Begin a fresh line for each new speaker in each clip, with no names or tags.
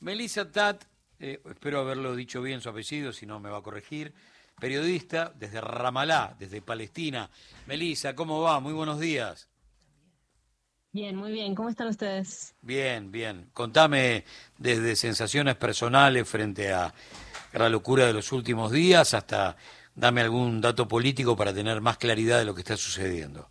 Melissa Tat, eh, espero haberlo dicho bien su apellido, si no me va a corregir, periodista desde Ramalá, desde Palestina. Melissa, ¿cómo va? Muy buenos días.
Bien, muy bien. ¿Cómo están ustedes?
Bien, bien. Contame desde sensaciones personales frente a la locura de los últimos días hasta dame algún dato político para tener más claridad de lo que está sucediendo.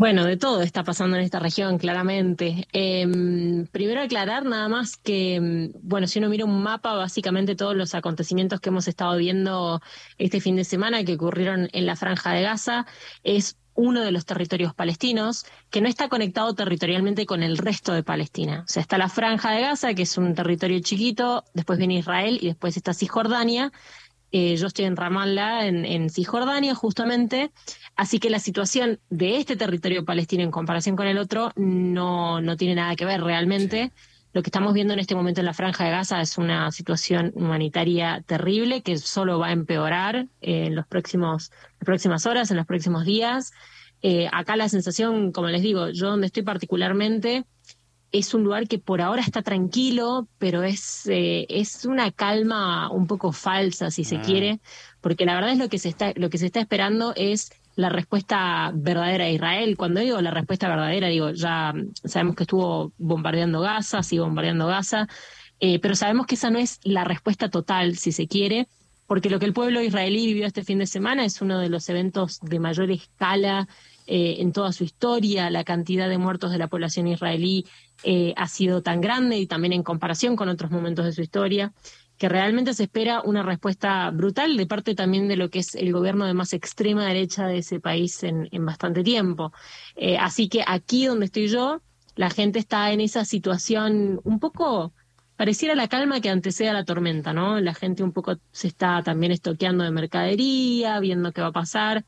Bueno, de todo está pasando en esta región, claramente. Em, primero aclarar nada más que, em, bueno, si uno mira un mapa, básicamente todos los acontecimientos que hemos estado viendo este fin de semana que ocurrieron en la franja de Gaza es uno de los territorios palestinos que no está conectado territorialmente con el resto de Palestina. O sea, está la franja de Gaza, que es un territorio chiquito, después viene Israel y después está Cisjordania, eh, yo estoy en Ramallah, en, Cisjordania, justamente. Así que la situación de este territorio palestino en comparación con el otro no, no tiene nada que ver realmente. Lo que estamos viendo en este momento en la Franja de Gaza es una situación humanitaria terrible que solo va a empeorar en los próximos, las próximas horas, en los próximos días. Eh, acá la sensación, como les digo, yo donde estoy particularmente, es un lugar que por ahora está tranquilo, pero es, eh, es una calma un poco falsa, si se ah. quiere, porque la verdad es lo que se está, lo que se está esperando es la respuesta verdadera de Israel. Cuando digo la respuesta verdadera, digo, ya sabemos que estuvo bombardeando Gaza, sigue bombardeando Gaza, eh, pero sabemos que esa no es la respuesta total, si se quiere, porque lo que el pueblo israelí vivió este fin de semana es uno de los eventos de mayor escala eh, en toda su historia, la cantidad de muertos de la población israelí eh, ha sido tan grande y también en comparación con otros momentos de su historia, que realmente se espera una respuesta brutal de parte también de lo que es el gobierno de más extrema derecha de ese país en, bastante tiempo. Eh, así que aquí donde estoy yo, la gente está en esa situación un poco pareciera la calma que antecede a la tormenta, ¿no? La gente un poco se está también estoqueando de mercadería, viendo qué va a pasar.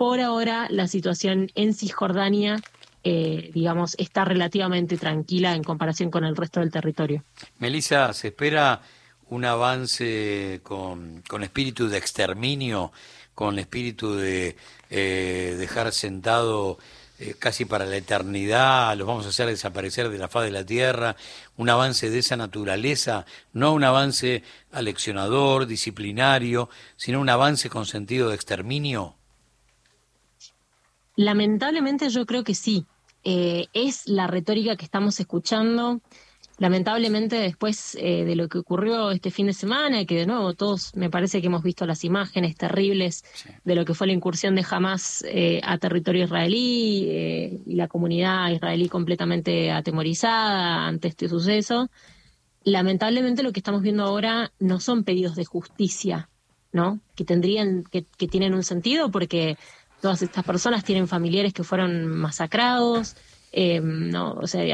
Por ahora, la situación en Cisjordania, eh, digamos, está relativamente tranquila en comparación con el resto del territorio.
Melissa, ¿se espera un avance con, espíritu de exterminio, con espíritu de eh, dejar sentado eh, casi para la eternidad, los vamos a hacer desaparecer de la faz de la tierra, un avance de esa naturaleza, no un avance aleccionador, disciplinario, sino un avance con sentido de exterminio?
Lamentablemente yo creo que sí. Eh, es la retórica que estamos escuchando. Lamentablemente después eh, de lo que ocurrió este fin de semana, que de nuevo todos me parece que hemos visto las imágenes terribles de lo que fue la incursión de Hamas eh, a territorio israelí y la comunidad israelí completamente atemorizada ante este suceso. Lamentablemente lo que estamos viendo ahora no son pedidos de justicia, ¿no? Que tendrían, que, que tienen un sentido porque todas estas personas tienen familiares que fueron masacrados, eh, no, o sea,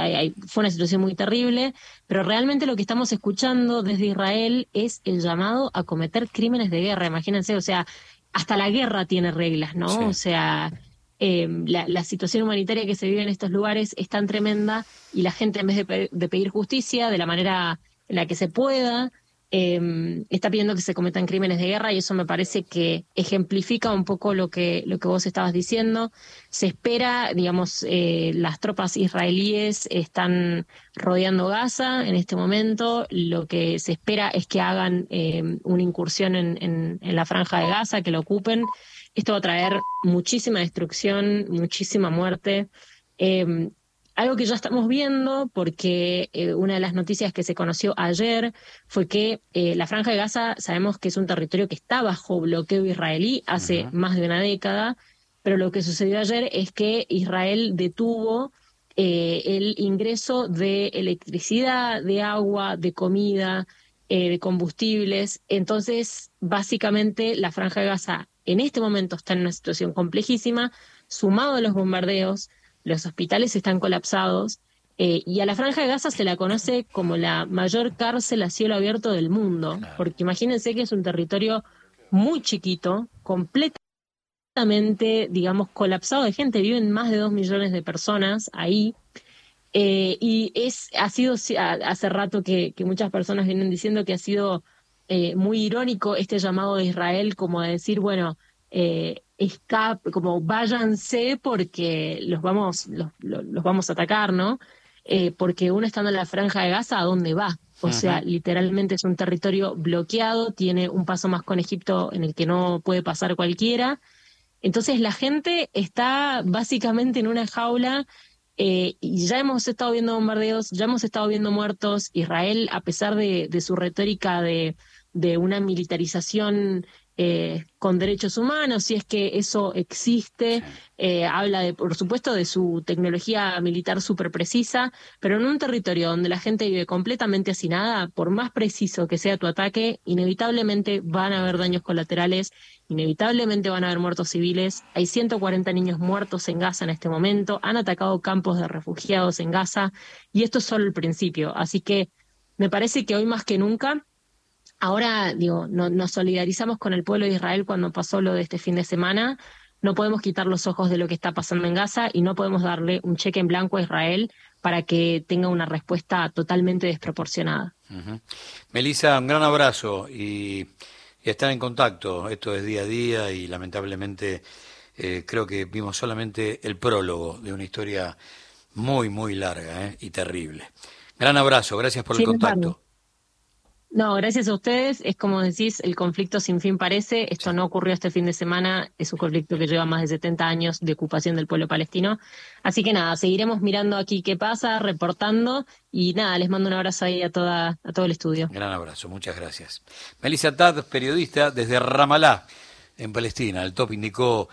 fue una situación muy terrible, pero realmente lo que estamos escuchando desde Israel es el llamado a cometer crímenes de guerra, imagínense, o sea, hasta la guerra tiene reglas, ¿no? O sea, eh, la, situación humanitaria que se vive en estos lugares es tan tremenda y la gente en vez de pedir justicia de la manera en la que se pueda, eh, está pidiendo que se cometan crímenes de guerra y eso me parece que ejemplifica un poco lo que, lo que vos estabas diciendo. Se espera, digamos, eh, las tropas israelíes están rodeando Gaza en este momento. Lo que se espera es que hagan em, una incursión en, en, la franja de Gaza, que lo ocupen. Esto va a traer muchísima destrucción, muchísima muerte. Eh, algo que ya estamos viendo, porque eh, una de las noticias que se conoció ayer fue que eh, la Franja de Gaza sabemos que es un territorio que está bajo bloqueo israelí hace más de una década, pero lo que sucedió ayer es que Israel detuvo eh, el ingreso de electricidad, de agua, de comida, de combustibles. Entonces, básicamente, la Franja de Gaza en este momento está en una situación complejísima, sumado a los bombardeos los hospitales están colapsados eh, y a la Franja de Gaza se la conoce como la mayor cárcel a cielo abierto del mundo, porque imagínense que es un territorio muy chiquito, completamente, digamos, colapsado de gente, viven más de dos millones de personas ahí. Eh, y es, ha sido hace rato que, muchas personas vienen diciendo que ha sido eh, muy irónico este llamado de Israel como a decir, bueno, eh, escape, como váyanse porque los vamos, los, vamos a atacar, ¿no? eh, porque uno estando en la franja de Gaza, ¿a dónde va? O sea, literalmente es un territorio bloqueado, tiene un paso más con Egipto en el que no puede pasar cualquiera. Entonces la gente está básicamente en una jaula eh, y ya hemos estado viendo bombardeos, ya hemos estado viendo muertos. Israel, a pesar de, de su retórica de, de una militarización eh, con derechos humanos, si es que eso existe. Eh, habla, de, por supuesto, de su tecnología militar súper precisa, pero en un territorio donde la gente vive completamente hacinada, por más preciso que sea tu ataque, inevitablemente van a haber daños colaterales, inevitablemente van a haber muertos civiles. Hay 140 niños muertos en Gaza en este momento, han atacado campos de refugiados en Gaza, y esto es solo el principio. Así que me parece que hoy más que nunca Ahora, digo, no, nos solidarizamos con el pueblo de Israel cuando pasó lo de este fin de semana. No podemos quitar los ojos de lo que está pasando en Gaza y no podemos darle un cheque en blanco a Israel para que tenga una respuesta totalmente desproporcionada.
Melissa, un gran abrazo y, estar en contacto. Esto es día a día y lamentablemente eh, creo que vimos solamente el prólogo de una historia muy, muy larga eh, y terrible. Gran abrazo, gracias por el contacto.
No, gracias a ustedes. Es como decís, el conflicto sin fin parece. Esto no ocurrió este fin de semana. Es un conflicto que lleva más de 70 años de ocupación del pueblo palestino. Así que nada, seguiremos mirando aquí qué pasa, reportando. Y nada, les mando un abrazo ahí a, toda, a todo el estudio.
Gran abrazo, muchas gracias. Melissa Tad, periodista desde Ramalá, en Palestina. El top indicó